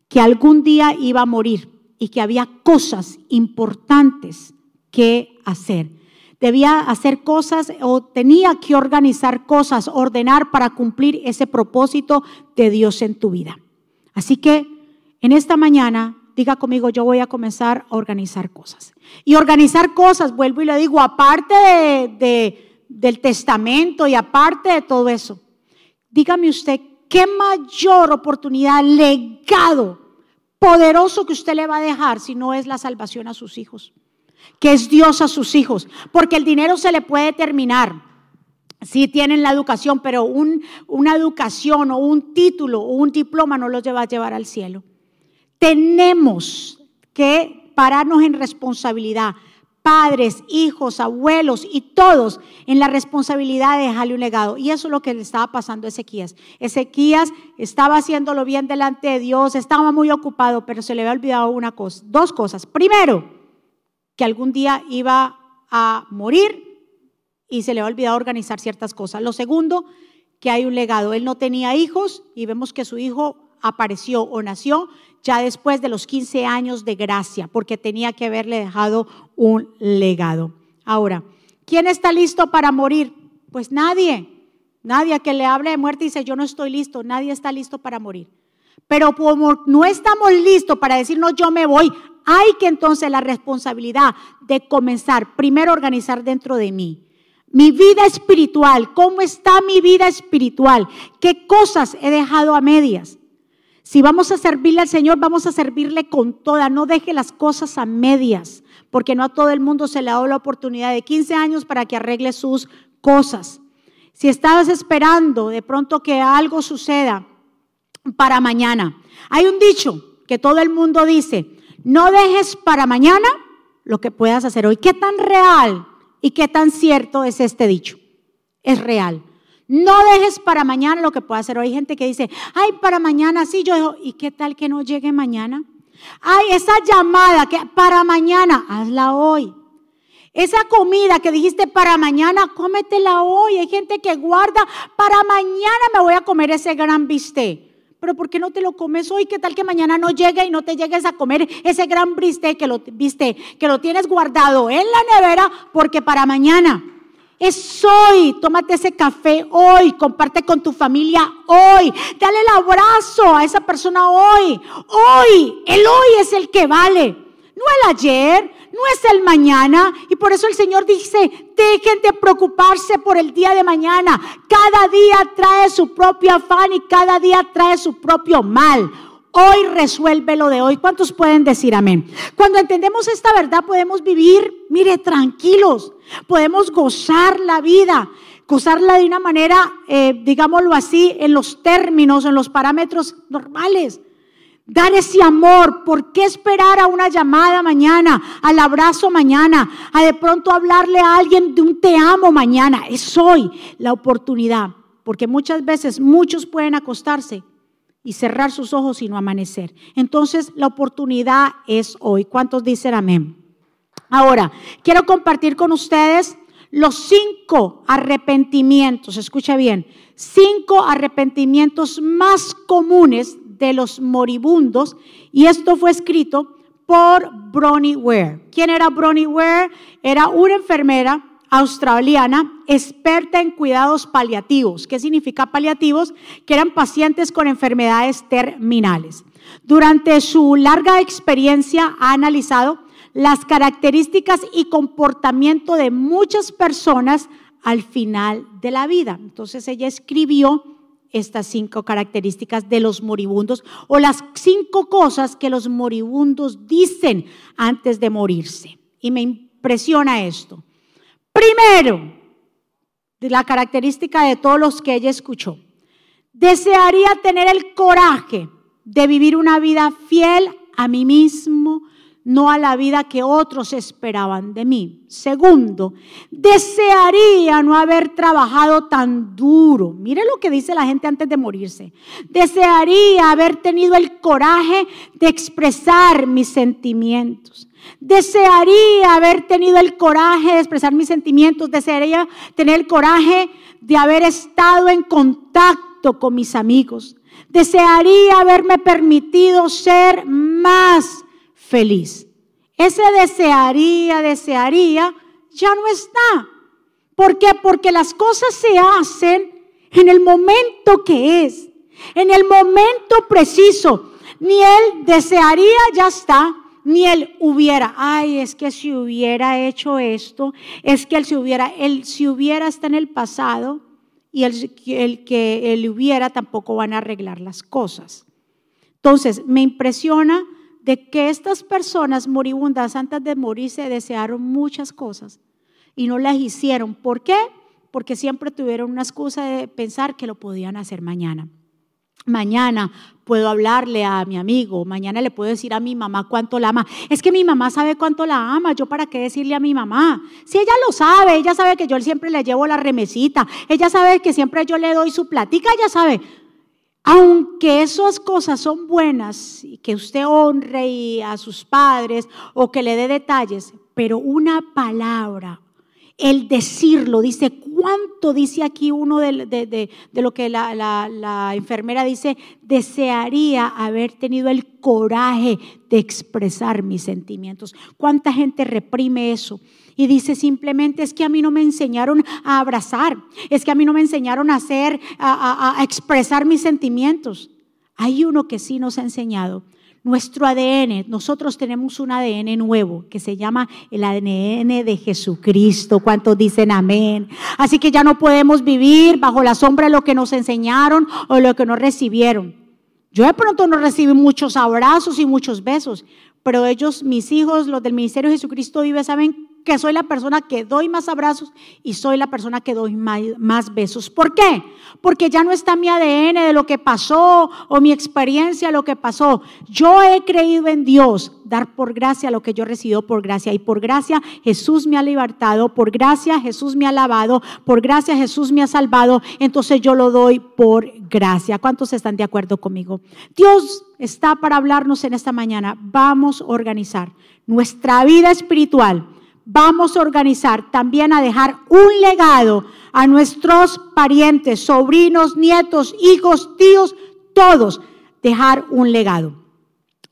que algún día iba a morir y que había cosas importantes que hacer debía hacer cosas o tenía que organizar cosas, ordenar para cumplir ese propósito de Dios en tu vida. Así que en esta mañana diga conmigo, yo voy a comenzar a organizar cosas. Y organizar cosas, vuelvo y le digo, aparte de, del testamento y aparte de todo eso, dígame usted, ¿qué mayor oportunidad, legado poderoso que usted le va a dejar si no es la salvación a sus hijos? Que es Dios a sus hijos. Porque el dinero se le puede terminar. Si tienen la educación, pero una educación o un título o un diploma no los lleva a llevar al cielo. Tenemos que pararnos en responsabilidad, padres, hijos, abuelos y todos en la responsabilidad de dejarle un legado. Y eso es lo que le estaba pasando a Ezequías. Ezequías estaba haciéndolo bien delante de Dios, estaba muy ocupado, pero se le había olvidado una cosa, dos cosas. Primero, que algún día iba a morir y se le había olvidado organizar ciertas cosas. Lo segundo, que hay un legado. Él no tenía hijos y vemos que su hijo apareció o nació ya después de los 15 años de gracia, porque tenía que haberle dejado un legado. Ahora, ¿quién está listo para morir? Pues nadie. Nadie que le hable de muerte y dice, yo no estoy listo. Nadie está listo para morir. Pero como no estamos listos para decirnos yo me voy, hay que entonces la responsabilidad de comenzar primero organizar dentro de mí. Mi vida espiritual, ¿cómo está mi vida espiritual? ¿Qué cosas he dejado a medias? Si vamos a servirle al Señor, vamos a servirle con toda. No deje las cosas a medias, porque no a todo el mundo se le dado la oportunidad de 15 años para que arregle sus cosas. Si estabas esperando de pronto que algo suceda para mañana, hay un dicho que todo el mundo dice, no dejes para mañana lo que puedas hacer hoy. ¿Qué tan real y qué tan cierto es este dicho? Es real. No dejes para mañana lo que pueda hacer. Hay gente que dice, ay, para mañana sí, yo digo, ¿y qué tal que no llegue mañana? Ay, esa llamada que para mañana, hazla hoy. Esa comida que dijiste para mañana, cómetela hoy. Hay gente que guarda, para mañana me voy a comer ese gran bistec. Pero ¿por qué no te lo comes hoy? ¿Qué tal que mañana no llegue y no te llegues a comer ese gran bistec que lo, viste, que lo tienes guardado en la nevera porque para mañana? Es hoy, tómate ese café hoy, comparte con tu familia hoy, dale el abrazo a esa persona hoy, hoy, el hoy es el que vale, no el ayer, no es el mañana. Y por eso el Señor dice, dejen de preocuparse por el día de mañana, cada día trae su propio afán y cada día trae su propio mal. Hoy resuelve lo de hoy. ¿Cuántos pueden decir amén? Cuando entendemos esta verdad podemos vivir, mire, tranquilos. Podemos gozar la vida, gozarla de una manera, eh, digámoslo así, en los términos, en los parámetros normales. Dar ese amor. ¿Por qué esperar a una llamada mañana, al abrazo mañana, a de pronto hablarle a alguien de un te amo mañana? Es hoy la oportunidad. Porque muchas veces muchos pueden acostarse y cerrar sus ojos y no amanecer. Entonces la oportunidad es hoy. ¿Cuántos dicen amén? Ahora, quiero compartir con ustedes los cinco arrepentimientos, escucha bien, cinco arrepentimientos más comunes de los moribundos y esto fue escrito por Bronnie Ware. ¿Quién era Bronnie Ware? Era una enfermera australiana experta en cuidados paliativos. ¿Qué significa paliativos? Que eran pacientes con enfermedades terminales. Durante su larga experiencia ha analizado las características y comportamiento de muchas personas al final de la vida. Entonces ella escribió estas cinco características de los moribundos o las cinco cosas que los moribundos dicen antes de morirse. Y me impresiona esto. Primero, la característica de todos los que ella escuchó, desearía tener el coraje de vivir una vida fiel a mí mismo, no a la vida que otros esperaban de mí. Segundo, desearía no haber trabajado tan duro. Mire lo que dice la gente antes de morirse. Desearía haber tenido el coraje de expresar mis sentimientos. Desearía haber tenido el coraje de expresar mis sentimientos, desearía tener el coraje de haber estado en contacto con mis amigos. Desearía haberme permitido ser más feliz. Ese desearía, desearía, ya no está. ¿Por qué? Porque las cosas se hacen en el momento que es, en el momento preciso. Ni él desearía, ya está, ni él hubiera, ay, es que si hubiera hecho esto, es que él si hubiera, él si hubiera está en el pasado y el, el que él hubiera tampoco van a arreglar las cosas. Entonces, me impresiona de que estas personas moribundas antes de morirse desearon muchas cosas y no las hicieron. ¿Por qué? Porque siempre tuvieron una excusa de pensar que lo podían hacer mañana. Mañana puedo hablarle a mi amigo, mañana le puedo decir a mi mamá cuánto la ama. Es que mi mamá sabe cuánto la ama, yo para qué decirle a mi mamá. Si ella lo sabe, ella sabe que yo siempre le llevo la remesita, ella sabe que siempre yo le doy su platica, ella sabe. Aunque esas cosas son buenas y que usted honre a sus padres o que le dé detalles, pero una palabra, el decirlo, dice, ¿cuánto dice aquí uno de, lo que la, la, enfermera dice? Desearía haber tenido el coraje de expresar mis sentimientos. ¿Cuánta gente reprime eso? Y dice simplemente es que a mí no me enseñaron a abrazar, es que a mí no me enseñaron a hacer, a, expresar mis sentimientos. Hay uno que sí nos ha enseñado nuestro ADN, nosotros tenemos un ADN nuevo que se llama el ADN de Jesucristo. ¿Cuántos dicen amén? Así que ya no podemos vivir bajo la sombra de lo que nos enseñaron o lo que nos recibieron. Yo de pronto no recibí muchos abrazos y muchos besos, pero ellos, mis hijos, los del Ministerio de Jesucristo Vive, saben que soy la persona que doy más abrazos y soy la persona que doy más, besos. ¿Por qué? Porque ya no está mi ADN de lo que pasó o mi experiencia, lo que pasó. Yo he creído en Dios, dar por gracia lo que yo recibo por gracia. Y por gracia Jesús me ha libertado, por gracia Jesús me ha lavado, por gracia Jesús me ha salvado. Entonces yo lo doy por gracia. ¿Cuántos están de acuerdo conmigo? Dios está para hablarnos en esta mañana. Vamos a organizar nuestra vida espiritual vamos a organizar también a dejar un legado a nuestros parientes, sobrinos, nietos, hijos, tíos, todos, dejar un legado.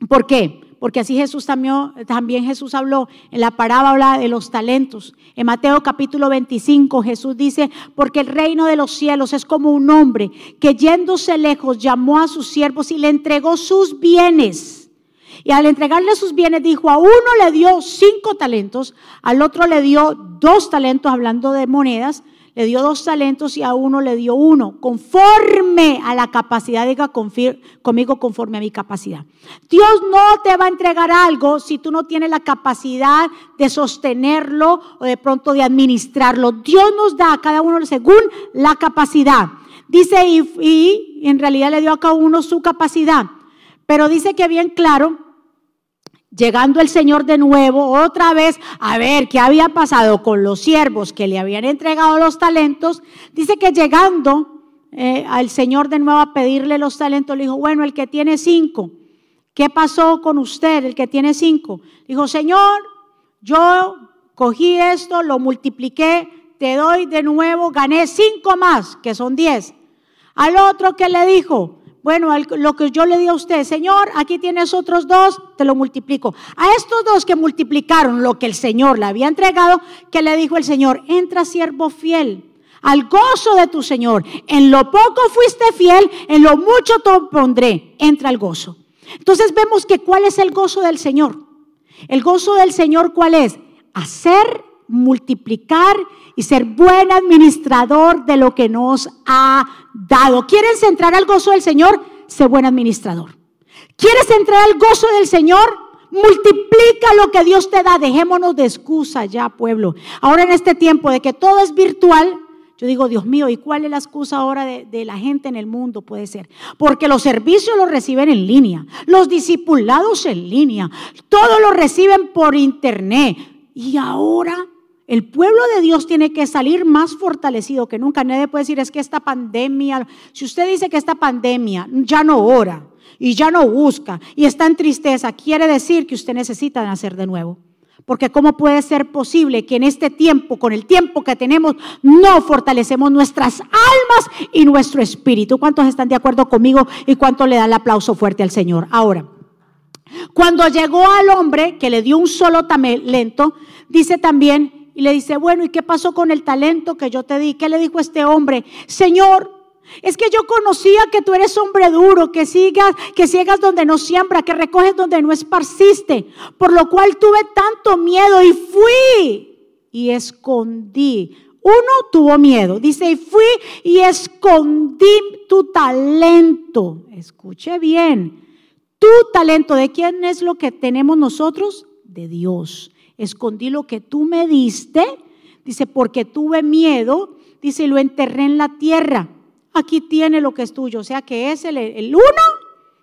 ¿Por qué? Porque así Jesús también, también Jesús habló en la parábola de los talentos. En Mateo capítulo 25 Jesús dice, porque el reino de los cielos es como un hombre que yéndose lejos llamó a sus siervos y le entregó sus bienes. Y al entregarle sus bienes dijo, a uno le dio cinco talentos, al otro le dio dos talentos, hablando de monedas, le dio dos talentos y a uno le dio uno, conforme a la capacidad, diga conmigo conforme a mi capacidad. Dios no te va a entregar algo si tú no tienes la capacidad de sostenerlo o de pronto de administrarlo. Dios nos da a cada uno según la capacidad. Dice, y, en realidad le dio a cada uno su capacidad, pero dice que bien claro Llegando el Señor de nuevo, otra vez, a ver qué había pasado con los siervos que le habían entregado los talentos, dice que llegando eh, al Señor de nuevo a pedirle los talentos, le dijo, bueno, el que tiene cinco, ¿qué pasó con usted, el que tiene cinco? Dijo, Señor, yo cogí esto, lo multipliqué, te doy de nuevo, gané cinco más, que son diez. Al otro que le dijo, bueno, lo que yo le di a usted, Señor, aquí tienes otros dos, te lo multiplico. A estos dos que multiplicaron lo que el Señor le había entregado, que le dijo el Señor, entra siervo fiel al gozo de tu Señor. En lo poco fuiste fiel, en lo mucho te pondré. Entra al gozo. Entonces vemos que cuál es el gozo del Señor. El gozo del Señor cuál es? Hacer, multiplicar y ser buen administrador de lo que nos ha dado. ¿Quieres entrar al gozo del Señor? Sé buen administrador. ¿Quieres entrar al gozo del Señor? Multiplica lo que Dios te da. Dejémonos de excusa ya, pueblo. Ahora en este tiempo de que todo es virtual, yo digo, Dios mío, ¿y cuál es la excusa ahora de, de, la gente en el mundo? Puede ser. Porque los servicios los reciben en línea, los discipulados en línea, todo lo reciben por internet. Y ahora el pueblo de Dios tiene que salir más fortalecido que nunca. Nadie puede decir es que esta pandemia, si usted dice que esta pandemia ya no ora y ya no busca y está en tristeza, quiere decir que usted necesita nacer de nuevo. Porque ¿cómo puede ser posible que en este tiempo, con el tiempo que tenemos, no fortalecemos nuestras almas y nuestro espíritu? ¿Cuántos están de acuerdo conmigo y cuántos le dan el aplauso fuerte al Señor? Ahora, cuando llegó al hombre que le dio un solo talento, dice también y le dice, bueno, ¿y qué pasó con el talento que yo te di? ¿Qué le dijo este hombre? Señor, Es que yo conocía que tú eres hombre duro, que sigas, que ciegas donde no siembra, que recoges donde no esparciste, por lo cual tuve tanto miedo y fui y escondí. Uno tuvo miedo, dice, y fui y escondí tu talento. Escuche bien, tu talento, ¿de quién es lo que tenemos nosotros? De Dios. Escondí lo que tú me diste, dice, porque tuve miedo, dice, y lo enterré en la tierra aquí tiene lo que es tuyo. O sea que es el, uno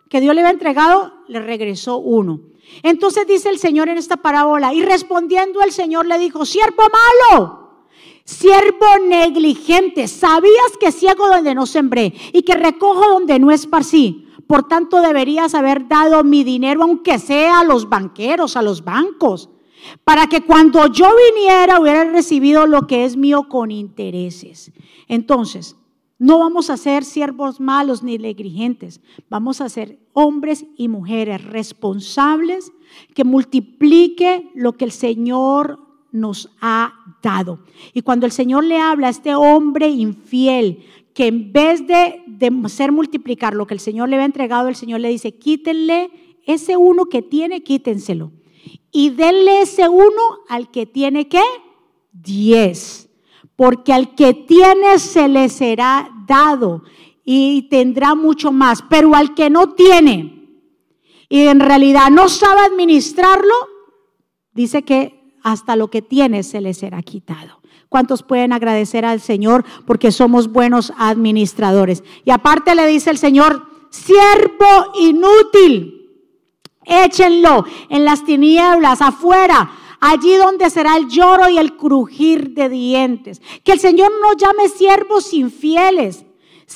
que Dios le había entregado, le regresó uno. Entonces dice el Señor en esta parábola, y respondiendo el Señor le dijo, siervo malo, siervo negligente, sabías que ciego donde no sembré y que recojo donde no esparcí. Por tanto, deberías haber dado mi dinero, aunque sea a los banqueros, a los bancos, para que cuando yo viniera hubiera recibido lo que es mío con intereses. Entonces, no vamos a ser siervos malos ni negligentes, vamos a ser hombres y mujeres responsables que multiplique lo que el Señor nos ha dado. Y cuando el Señor le habla a este hombre infiel, que en vez de, de ser multiplicar lo que el Señor le ha entregado, el Señor le dice, quítenle ese uno que tiene, quítenselo. Y denle ese uno al que tiene que diez porque al que tiene se le será dado y tendrá mucho más, pero al que no tiene y en realidad no sabe administrarlo, dice que hasta lo que tiene se le será quitado. ¿Cuántos pueden agradecer al Señor porque somos buenos administradores? Y aparte le dice el Señor, siervo inútil, échenlo en las tinieblas afuera allí donde será el lloro y el crujir de dientes. Que el Señor no llame siervos infieles,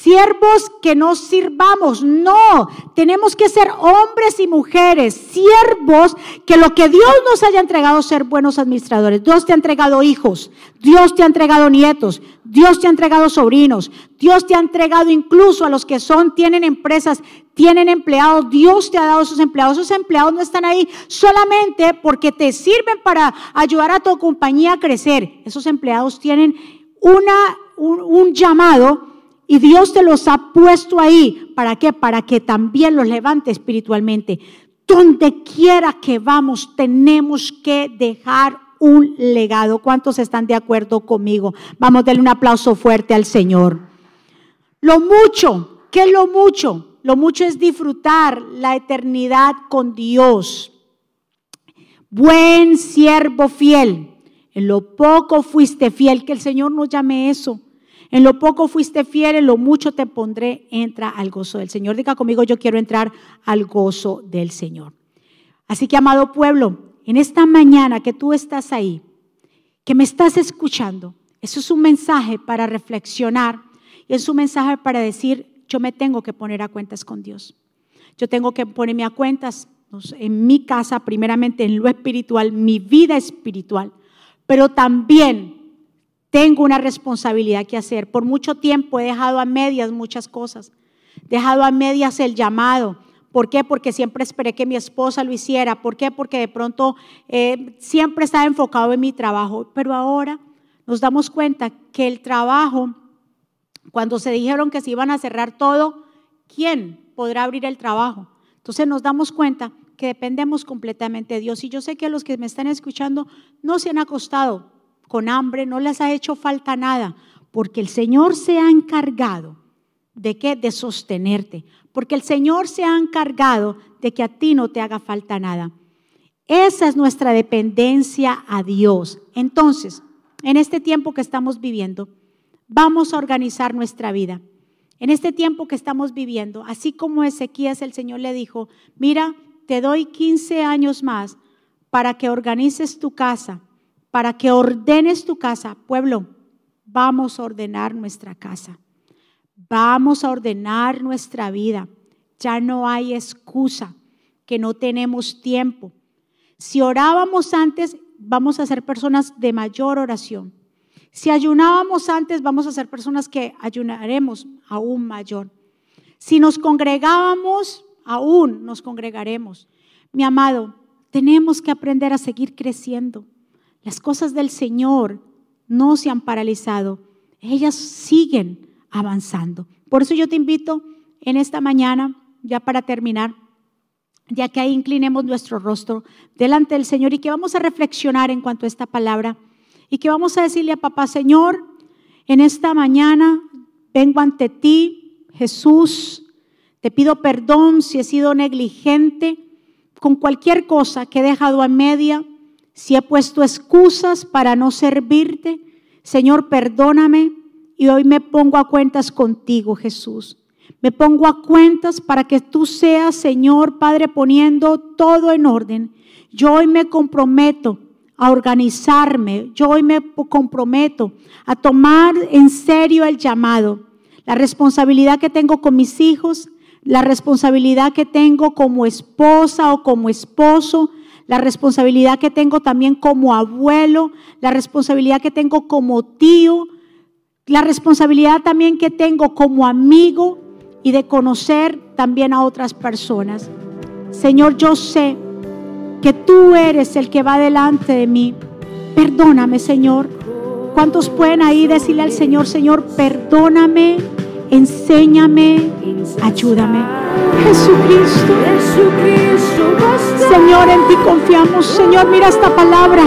siervos que no sirvamos. No, tenemos que ser hombres y mujeres, siervos que lo que Dios nos haya entregado ser buenos administradores. Dios te ha entregado hijos, Dios te ha entregado nietos, Dios te ha entregado sobrinos, Dios te ha entregado incluso a los que son, tienen empresas, tienen empleados, Dios te ha dado esos empleados. Esos empleados no están ahí solamente porque te sirven para ayudar a tu compañía a crecer. Esos empleados tienen una, un, un llamado y Dios te los ha puesto ahí. ¿Para qué? Para que también los levante espiritualmente. Donde quiera que vamos, tenemos que dejar un legado. ¿Cuántos están de acuerdo conmigo? Vamos a darle un aplauso fuerte al Señor. Lo mucho, ¿qué es lo mucho? Lo mucho es disfrutar la eternidad con Dios. Buen siervo fiel. En lo poco fuiste fiel, que el Señor nos llame eso. En lo poco fuiste fiel, en lo mucho te pondré, entra al gozo del Señor. Diga conmigo, yo quiero entrar al gozo del Señor. Así que, amado pueblo, en esta mañana que tú estás ahí, que me estás escuchando, eso es un mensaje para reflexionar y es un mensaje para decir, yo me tengo que poner a cuentas con Dios. Yo tengo que ponerme a cuentas en mi casa, primeramente en lo espiritual, mi vida espiritual, pero también tengo una responsabilidad que hacer. Por mucho tiempo he dejado a medias muchas cosas, dejado a medias el llamado. ¿Por qué? Porque siempre esperé que mi esposa lo hiciera. ¿Por qué? Porque de pronto eh, siempre estaba enfocado en mi trabajo. Pero ahora nos damos cuenta que el trabajo cuando se dijeron que se iban a cerrar todo, ¿quién podrá abrir el trabajo? Entonces nos damos cuenta que dependemos completamente de Dios. Y yo sé que los que me están escuchando no se han acostado con hambre, no les ha hecho falta nada, porque el Señor se ha encargado de qué? De sostenerte, porque el Señor se ha encargado de que a ti no te haga falta nada. Esa es nuestra dependencia a Dios. Entonces, en este tiempo que estamos viviendo, vamos a organizar nuestra vida. En este tiempo que estamos viviendo, así como Ezequías el Señor le dijo, mira, te doy 15 años más para que organices tu casa, para que ordenes tu casa. Pueblo, vamos a ordenar nuestra casa. Vamos a ordenar nuestra vida. Ya no hay excusa que no tenemos tiempo. Si orábamos antes, vamos a ser personas de mayor oración. Si ayunábamos antes, vamos a ser personas que ayunaremos aún mayor. Si nos congregábamos, aún nos congregaremos. Mi amado, tenemos que aprender a seguir creciendo. Las cosas del Señor no se han paralizado. Ellas siguen avanzando. Por eso yo te invito en esta mañana, ya para terminar, ya que ahí inclinemos nuestro rostro delante del Señor y que vamos a reflexionar en cuanto a esta palabra y que vamos a decirle a papá, Señor, en esta mañana vengo ante ti, Jesús, te pido perdón si he sido negligente con cualquier cosa que he dejado a media, si he puesto excusas para no servirte. Señor, perdóname y hoy me pongo a cuentas contigo, Jesús. Me pongo a cuentas para que tú seas, Señor Padre, poniendo todo en orden. Yo hoy me comprometo a organizarme, yo hoy me comprometo a tomar en serio el llamado, la responsabilidad que tengo con mis hijos, la responsabilidad que tengo como esposa o como esposo, la responsabilidad que tengo también como abuelo, la responsabilidad que tengo como tío, la responsabilidad también que tengo como amigo y de conocer también a otras personas. Señor, yo sé que tú eres el que va delante de mí. Perdóname, Señor. ¿Cuántos pueden ahí decirle al Señor, Señor, perdóname, enséñame, ayúdame? Jesucristo. Señor, en ti confiamos. Señor, mira esta palabra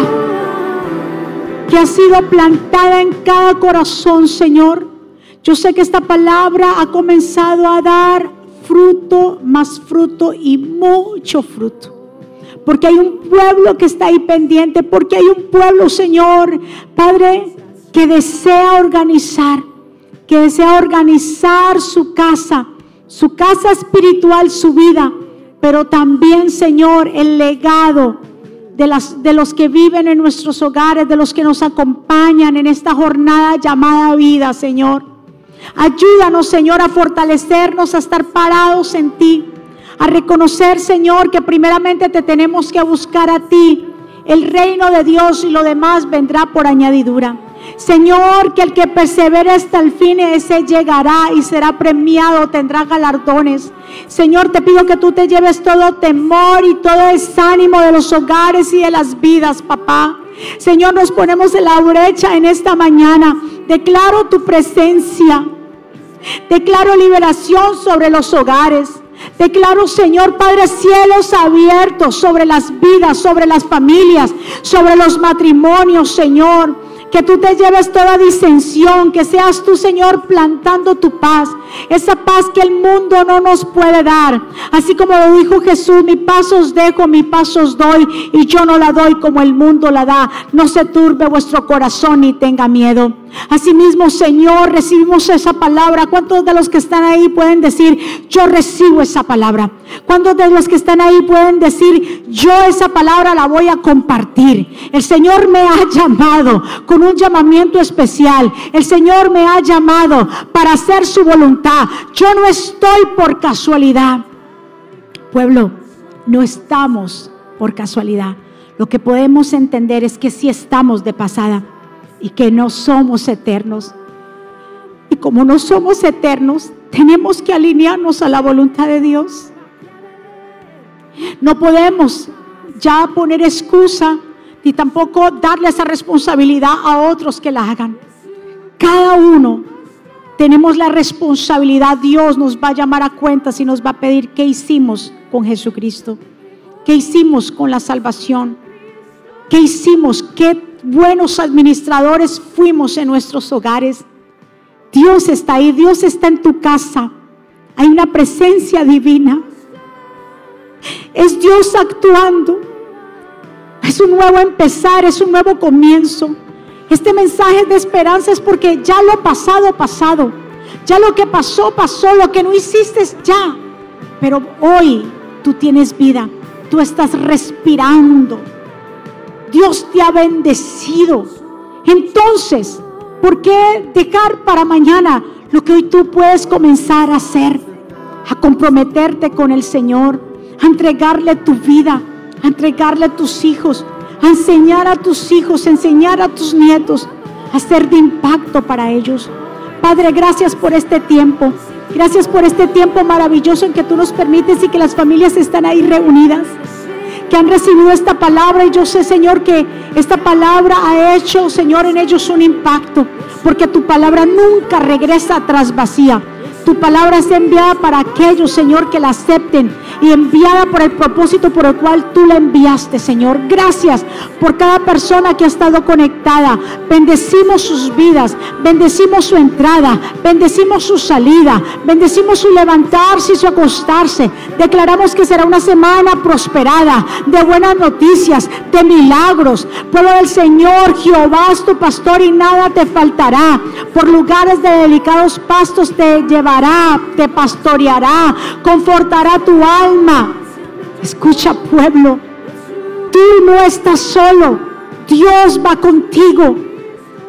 que ha sido plantada en cada corazón, Señor. Yo sé que esta palabra ha comenzado a dar fruto, más fruto y mucho fruto. Porque hay un pueblo que está ahí pendiente, porque hay un pueblo, Señor, Padre, que desea organizar, que desea organizar su casa, su casa espiritual, su vida, pero también, Señor, el legado de, los que viven en nuestros hogares, de los que nos acompañan en esta jornada llamada vida, Señor. Ayúdanos, Señor, a fortalecernos, a estar parados en ti, a reconocer, Señor, que primeramente te tenemos que buscar a ti, el reino de Dios y lo demás vendrá por añadidura. Señor, que el que persevere hasta el fin, ese llegará y será premiado, tendrá galardones. Señor, te pido que tú te lleves todo temor y todo desánimo de los hogares y de las vidas, papá. Señor, nos ponemos en la brecha en esta mañana. Declaro tu presencia. Declaro liberación sobre los hogares. Declaro, Señor Padre, cielos abiertos sobre las vidas, sobre las familias, sobre los matrimonios, Señor que tú te lleves toda disensión, que seas tú, Señor, plantando tu paz, esa paz que el mundo no nos puede dar. Así como lo dijo Jesús, mi paz os dejo, mi paz os doy, y yo no la doy como el mundo la da. No se turbe vuestro corazón ni tenga miedo. Asimismo, Señor, recibimos esa palabra. ¿Cuántos de los que están ahí pueden decir, yo recibo esa palabra? ¿Cuántos de los que están ahí pueden decir, yo esa palabra la voy a compartir? El Señor me ha llamado un llamamiento especial. El Señor me ha llamado para hacer su voluntad. Yo no estoy por casualidad. Pueblo, no estamos por casualidad. Lo que podemos entender es que sí estamos de pasada y que no somos eternos. Y como no somos eternos, tenemos que alinearnos a la voluntad de Dios. No podemos ya poner excusa ni tampoco darle esa responsabilidad a otros que la hagan. Cada uno tenemos la responsabilidad. Dios nos va a llamar a cuentas y nos va a pedir qué hicimos con Jesucristo, qué hicimos con la salvación, qué hicimos, qué buenos administradores fuimos en nuestros hogares. Dios está ahí, Dios está en tu casa. Hay una presencia divina. Es Dios actuando. Es un nuevo empezar, es un nuevo comienzo. Este mensaje de esperanza es porque ya lo pasado, pasado. Ya lo que pasó, pasó. Lo que no hiciste ya. Pero hoy tú tienes vida. Tú estás respirando. Dios te ha bendecido. Entonces, ¿por qué dejar para mañana lo que hoy tú puedes comenzar a hacer? A comprometerte con el Señor, a entregarle tu vida, a entregarle a tus hijos, a enseñar a tus hijos, a enseñar a tus nietos, a ser de impacto para ellos. Padre, gracias por este tiempo. Gracias por este tiempo maravilloso en que tú nos permites y que las familias están ahí reunidas. que han recibido esta palabra y yo sé, Señor, que esta palabra ha hecho, Señor, en ellos un impacto, porque tu palabra nunca regresa atrás vacía. Tu palabra es enviada para aquellos, Señor, que la acepten y enviada por el propósito por el cual tú la enviaste, Señor. Gracias por cada persona que ha estado conectada. Bendecimos sus vidas, bendecimos su entrada, bendecimos su salida, bendecimos su levantarse y su acostarse. Declaramos que será una semana prosperada, de buenas noticias, de milagros. Pueblo del Señor, Jehová es tu pastor y nada te faltará. Por lugares de delicados pastos te llevará, te pastoreará, confortará tu alma. Escucha pueblo, tú no estás solo. Dios va contigo.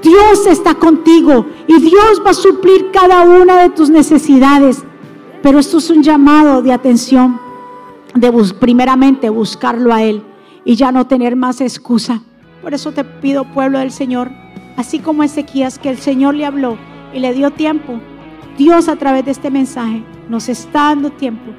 Dios está contigo y Dios va a suplir cada una de tus necesidades. Pero esto es un llamado de atención, de primeramente buscarlo a Él y ya no tener más excusa. Por eso te pido, pueblo del Señor, así como Ezequías, que el Señor le habló y le dio tiempo, Dios a través de este mensaje nos está dando tiempo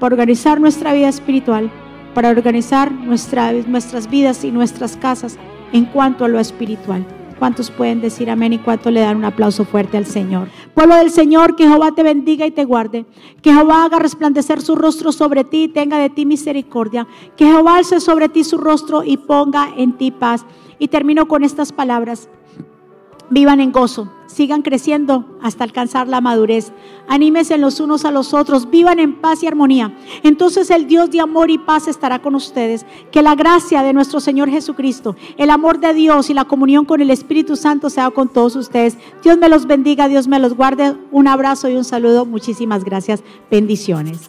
para organizar nuestra vida espiritual, para organizar nuestras vidas y nuestras casas en cuanto a lo espiritual. ¿Cuántos pueden decir amén y cuánto le dan un aplauso fuerte al Señor? Pueblo del Señor, que Jehová te bendiga y te guarde. Que Jehová haga resplandecer su rostro sobre ti y tenga de ti misericordia. Que Jehová alce sobre ti su rostro y ponga en ti paz. Y termino con estas palabras. Vivan en gozo, sigan creciendo hasta alcanzar la madurez. Anímense los unos a los otros, vivan en paz y armonía. Entonces el Dios de amor y paz estará con ustedes. Que la gracia de nuestro Señor Jesucristo, el amor de Dios y la comunión con el Espíritu Santo sea con todos ustedes. Dios me los bendiga, Dios me los guarde. Un abrazo y un saludo. Muchísimas gracias. Bendiciones.